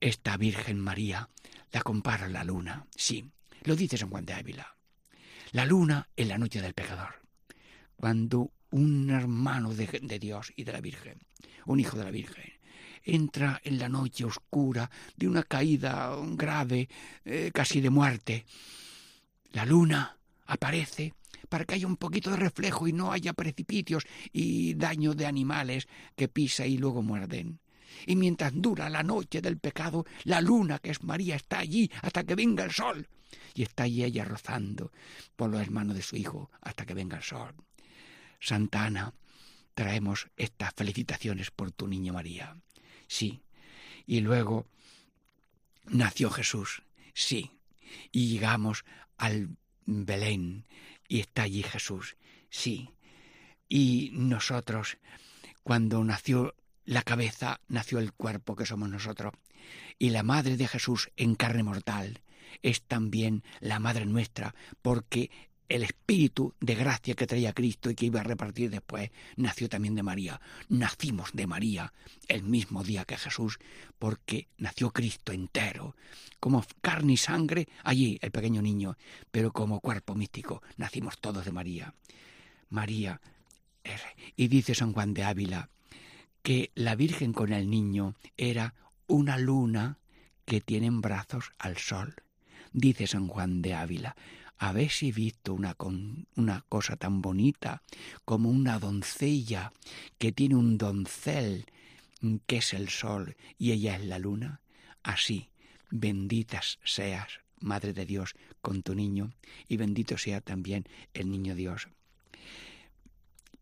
esta Virgen María la compara a la luna. Sí, lo dice San Juan de Ávila. La luna en la noche del pecador. Cuando un hermano de, Dios y de la Virgen, un hijo de la Virgen, entra en la noche oscura de una caída grave, eh, casi de muerte, la luna aparece para que haya un poquito de reflejo y no haya precipicios y daño de animales que pisa y luego muerden. Y mientras dura la noche del pecado, la luna, que es María, está allí hasta que venga el sol. Y está allí ella rozando por los hermanos de su hijo hasta que venga el sol. Santa Ana, traemos estas felicitaciones por tu niño María. Sí. Y luego nació Jesús. Sí. Y llegamos al Belén y está allí Jesús. Sí. Y nosotros, cuando nació la cabeza, nació el cuerpo que somos nosotros. Y la madre de Jesús en carne mortal es también la madre nuestra, porque el espíritu de gracia que traía Cristo y que iba a repartir después nació también de María. Nacimos de María el mismo día que Jesús, porque nació Cristo entero, como carne y sangre, allí el pequeño niño, pero como cuerpo místico, nacimos todos de María. María, y dice San Juan de Ávila, que la Virgen con el niño era una luna que tiene en brazos al sol. Dice San Juan de Ávila, ¿habéis visto una, con, una cosa tan bonita como una doncella que tiene un doncel que es el sol y ella es la luna? Así, benditas seas, Madre de Dios, con tu niño, y bendito sea también el niño Dios.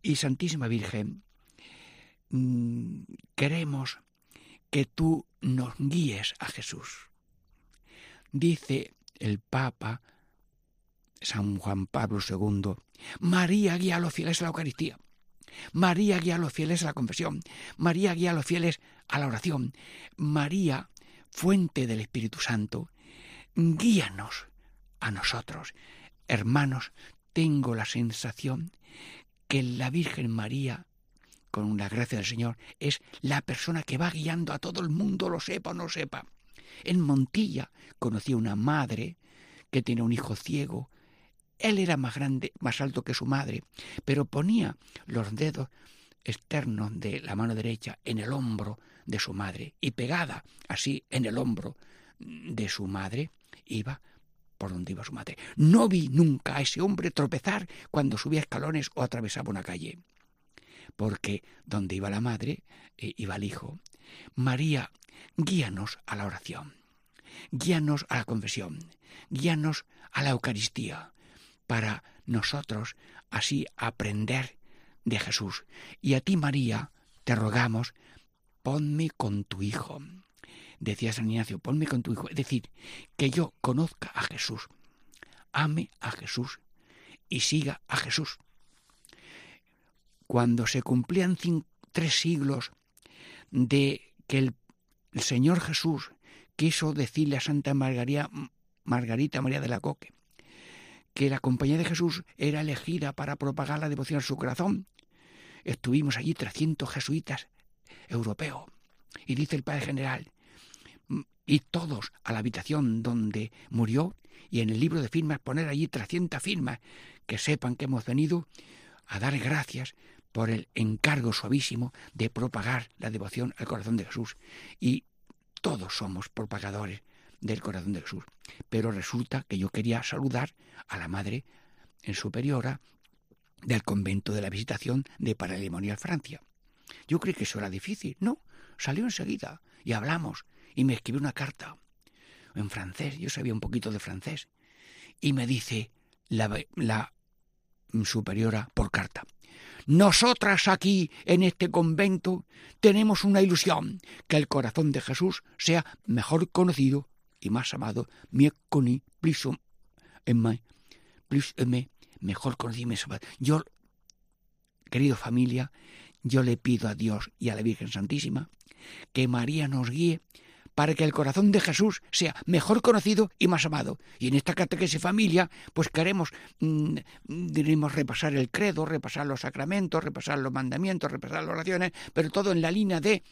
Y Santísima Virgen, mm, queremos que tú nos guíes a Jesús. Dice el Papa San Juan Pablo II, María guía a los fieles a la Eucaristía. María guía a los fieles a la confesión. María guía a los fieles a la oración. María, fuente del Espíritu Santo, guíanos a nosotros. Hermanos, tengo la sensación que la Virgen María, con la gracia del Señor, es la persona que va guiando a todo el mundo, lo sepa o no sepa. En Montilla conocí a una madre que tiene un hijo ciego. Él era más grande, más alto que su madre, pero ponía los dedos externos de la mano derecha en el hombro de su madre y pegada así en el hombro de su madre iba por donde iba su madre. No vi nunca a ese hombre tropezar cuando subía escalones o atravesaba una calle, porque donde iba la madre eh, iba el hijo. María, guíanos a la oración, guíanos a la confesión, guíanos a la Eucaristía, para nosotros así aprender de Jesús. Y a ti, María, te rogamos, ponme con tu Hijo. Decía San Ignacio, ponme con tu Hijo. Es decir, que yo conozca a Jesús, ame a Jesús y siga a Jesús. Cuando se cumplían tres siglos de que el, Señor Jesús quiso decirle a Santa Margarita, Margarita María de la Coque que la compañía de Jesús era elegida para propagar la devoción a su corazón. Estuvimos allí 300 jesuitas europeos. Y dice el Padre General, y todos a la habitación donde murió y en el libro de firmas poner allí 300 firmas que sepan que hemos venido a dar gracias por el encargo suavísimo de propagar la devoción al corazón de Jesús. Y todos somos propagadores del corazón de Jesús. Pero resulta que yo quería saludar a la madre en superiora del convento de la visitación de Paralimonial Francia. Yo creí que eso era difícil. No, salió enseguida y hablamos y me escribió una carta en francés. Yo sabía un poquito de francés. Y me dice la superiora por carta. Nosotras aquí en este convento tenemos una ilusión, que el corazón de Jesús sea mejor conocido y más amado, mieux connu, plus aimé, plus aimé, mejor conocido y más amado. Yo, querido familia, yo le pido a Dios y a la Virgen Santísima que María nos guíe para que el corazón de Jesús sea mejor conocido y más amado. Y en esta catequesis familia, pues queremos, diremos, repasar el credo, repasar los sacramentos, repasar los mandamientos, repasar las oraciones, pero todo en la línea de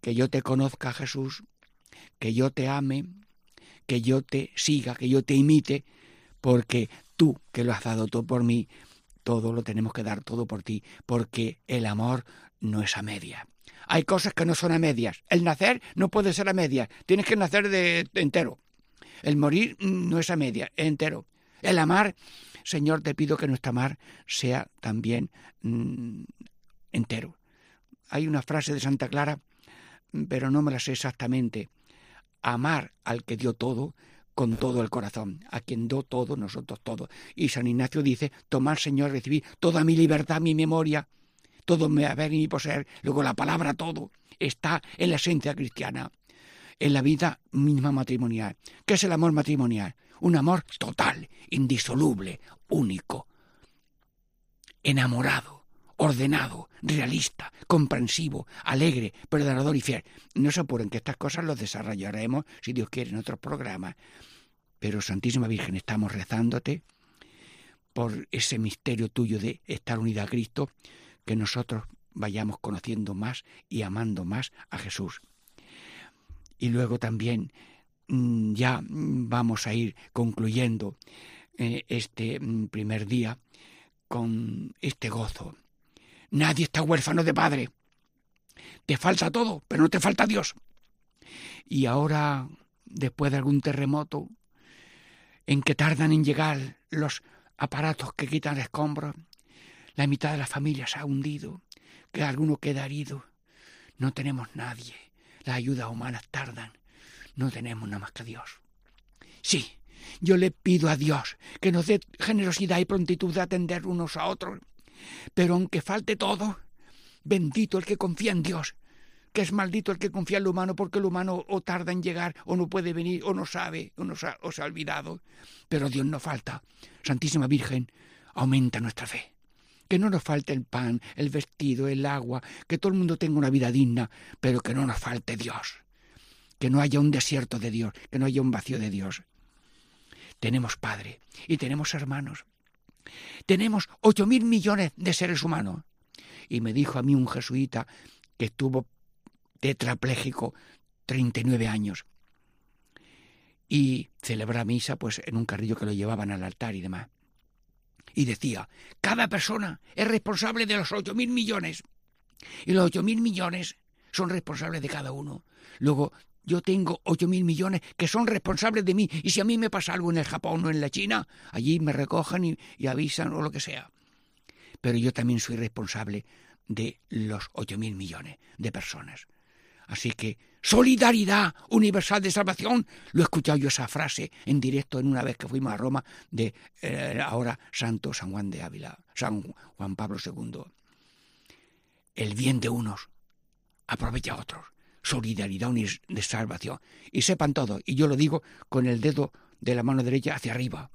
que yo te conozca, Jesús, que yo te ame, que yo te siga, que yo te imite, porque tú, que lo has dado todo por mí, todo lo tenemos que dar todo por ti, porque el amor no es a media. Hay cosas que no son a medias. El nacer no puede ser a medias. Tienes que nacer de entero. El morir no es a medias, es entero. El amar, Señor, te pido que nuestro amar sea también mm, entero. Hay una frase de Santa Clara, pero no me la sé exactamente. Amar al que dio todo con todo el corazón, a quien dio todo, nosotros todo. Y San Ignacio dice, tomar, Señor, recibir toda mi libertad, mi memoria, todo mi haber y poseer, luego la palabra todo, está en la esencia cristiana, en la vida misma matrimonial. ¿Qué es el amor matrimonial? Un amor total, indisoluble, único, enamorado, ordenado, realista, comprensivo, alegre, perdonador y fiel. No se apuren que estas cosas las desarrollaremos, si Dios quiere, en otros programas. Pero, Santísima Virgen, estamos rezándote por ese misterio tuyo de estar unida a Cristo, que nosotros vayamos conociendo más y amando más a Jesús. Y luego también mm, ya vamos a ir concluyendo eh, este mm, primer día con este gozo. Nadie está huérfano de padre. Te falta todo, pero no te falta Dios. Y ahora, después de algún terremoto, en que tardan en llegar los aparatos que quitan escombros, la mitad de la familia se ha hundido, que alguno queda herido. No tenemos nadie. Las ayudas humanas tardan. No tenemos nada más que Dios. Sí, yo le pido a Dios que nos dé generosidad y prontitud de atender unos a otros. Pero aunque falte todo, bendito el que confía en Dios, que es maldito el que confía en lo humano porque el humano o tarda en llegar o no puede venir o no sabe o, no se, ha, o se ha olvidado. Pero Dios no falta. Santísima Virgen, aumenta nuestra fe. Que no nos falte el pan, el vestido, el agua, que todo el mundo tenga una vida digna, pero que no nos falte Dios. Que no haya un desierto de Dios, que no haya un vacío de Dios. Tenemos Padre y tenemos hermanos. Tenemos ocho mil millones de seres humanos. Y me dijo a mí un jesuita que estuvo tetrapléjico 39 años y celebra misa pues en un carrillo que lo llevaban al altar y demás. Y decía, cada persona es responsable de los ocho mil millones. Y los ocho mil millones son responsables de cada uno. Luego, yo tengo ocho mil millones que son responsables de mí. Y si a mí me pasa algo en el Japón o en la China, allí me recojan y, y avisan o lo que sea. Pero yo también soy responsable de los ocho mil millones de personas. Así que solidaridad universal de salvación. Lo he escuchado yo esa frase en directo en una vez que fuimos a Roma de eh, ahora Santo San Juan de Ávila, San Juan Pablo II. El bien de unos aprovecha a otros. Solidaridad de salvación. Y sepan todo, y yo lo digo con el dedo de la mano derecha hacia arriba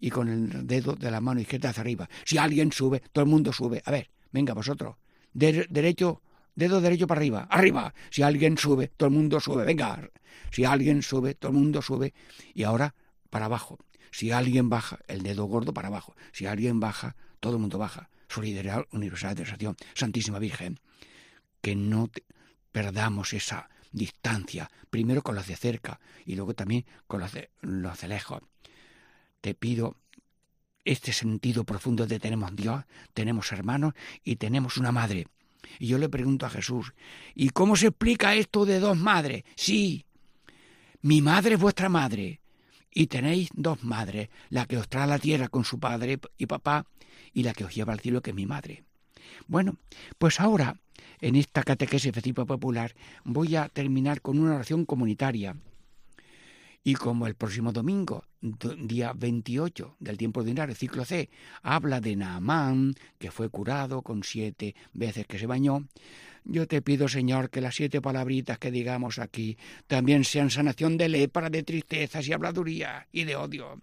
y con el dedo de la mano izquierda hacia arriba. Si alguien sube, todo el mundo sube. A ver, venga vosotros. De derecho dedo derecho para arriba, arriba. Si alguien sube, todo el mundo sube, venga. Si alguien sube, todo el mundo sube. Y ahora para abajo. Si alguien baja, el dedo gordo para abajo. Si alguien baja, todo el mundo baja. Solidaridad universal de oración. Santísima Virgen, que no perdamos esa distancia, primero con los de cerca y luego también con los de, los de lejos. Te pido este sentido profundo de tenemos Dios, tenemos hermanos y tenemos una madre. Y yo le pregunto a Jesús, ¿y cómo se explica esto de dos madres? Sí, mi madre es vuestra madre, y tenéis dos madres, la que os trae a la tierra con su padre y papá, y la que os lleva al cielo, que es mi madre. Bueno, pues ahora, en esta catequesis efectiva popular, voy a terminar con una oración comunitaria. Y como el próximo domingo, día 28 del tiempo ordinario, ciclo C, habla de Naamán, que fue curado con siete veces que se bañó, yo te pido, Señor, que las siete palabritas que digamos aquí también sean sanación de lepra, de tristezas y habladuría y de odio.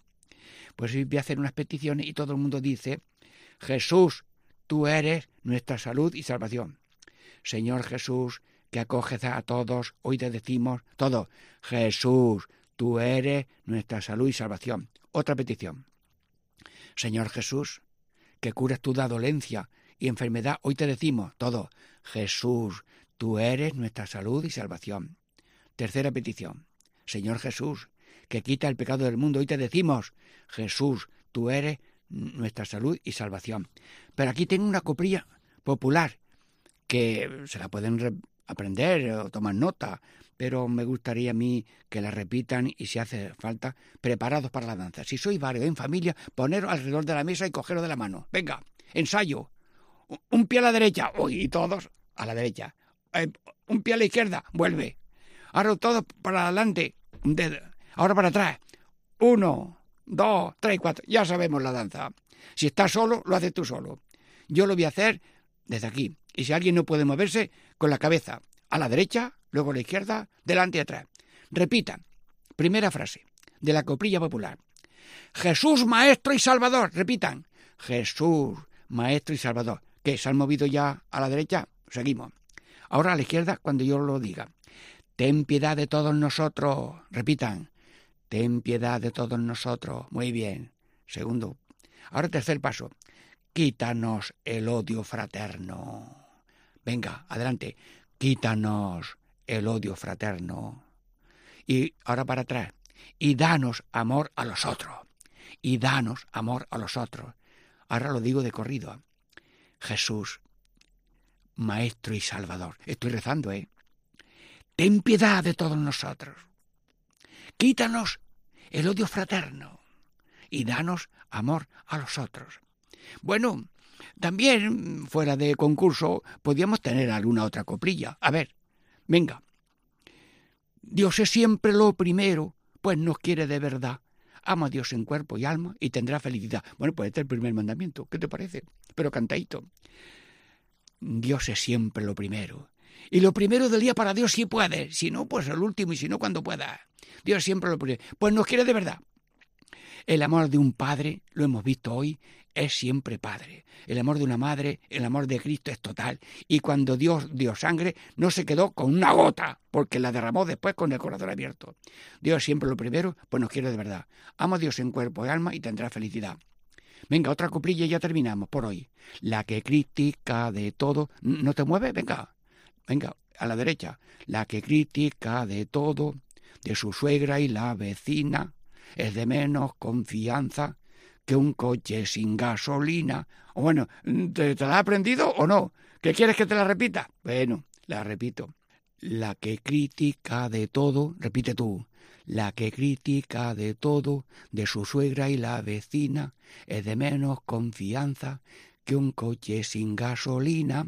Pues voy a hacer unas peticiones y todo el mundo dice, Jesús, tú eres nuestra salud y salvación. Señor Jesús, que acoges a todos, hoy te decimos todo, Jesús, Tú eres nuestra salud y salvación. Otra petición. Señor Jesús, que curas toda dolencia y enfermedad, hoy te decimos todo. Jesús, tú eres nuestra salud y salvación. Tercera petición. Señor Jesús, que quita el pecado del mundo, hoy te decimos. Jesús, tú eres nuestra salud y salvación. Pero aquí tengo una coprilla popular que se la pueden aprender o tomar nota pero me gustaría a mí que la repitan y si hace falta, preparados para la danza. Si sois varios en familia, poneros alrededor de la mesa y cogeros de la mano. Venga, ensayo. Un pie a la derecha, y todos a la derecha. Eh, un pie a la izquierda, vuelve. Ahora todos para adelante, ahora para atrás. Uno, dos, tres, cuatro. Ya sabemos la danza. Si estás solo, lo haces tú solo. Yo lo voy a hacer desde aquí. Y si alguien no puede moverse, con la cabeza a la derecha, luego a la izquierda, delante y atrás. Repita. Primera frase de la coprilla popular. Jesús, Maestro y Salvador. Repitan. Jesús, Maestro y Salvador. ¿Qué? ¿Se han movido ya a la derecha? Seguimos. Ahora a la izquierda cuando yo lo diga. Ten piedad de todos nosotros. Repitan. Ten piedad de todos nosotros. Muy bien. Segundo. Ahora tercer paso. Quítanos el odio fraterno. Venga, adelante. Quítanos el odio fraterno. Y ahora para atrás. Y danos amor a los otros. Y danos amor a los otros. Ahora lo digo de corrido. Jesús, Maestro y Salvador. Estoy rezando, ¿eh? Ten piedad de todos nosotros. Quítanos el odio fraterno y danos amor a los otros. Bueno, también fuera de concurso podíamos tener alguna otra coplilla. A ver, venga. Dios es siempre lo primero, pues nos quiere de verdad. Ama a Dios en cuerpo y alma y tendrá felicidad. Bueno, pues este es el primer mandamiento. ¿Qué te parece? Pero cantadito. Dios es siempre lo primero. Y lo primero del día para Dios sí puede. Si no, pues el último y si no, cuando pueda. Dios siempre lo primero. Pues nos quiere de verdad. El amor de un padre, lo hemos visto hoy, es siempre padre. El amor de una madre, el amor de Cristo es total. Y cuando Dios dio sangre, no se quedó con una gota, porque la derramó después con el corazón abierto. Dios siempre lo primero, pues nos quiere de verdad. Amo a Dios en cuerpo y alma y tendrá felicidad. Venga, otra coplilla y ya terminamos por hoy. La que critica de todo. ¿No te mueve? Venga. Venga, a la derecha. La que critica de todo, de su suegra y la vecina, es de menos confianza que un coche sin gasolina. Bueno, ¿te, ¿te la has aprendido o no? ¿Qué quieres que te la repita? Bueno, la repito. La que critica de todo, repite tú, la que critica de todo, de su suegra y la vecina, es de menos confianza que un coche sin gasolina.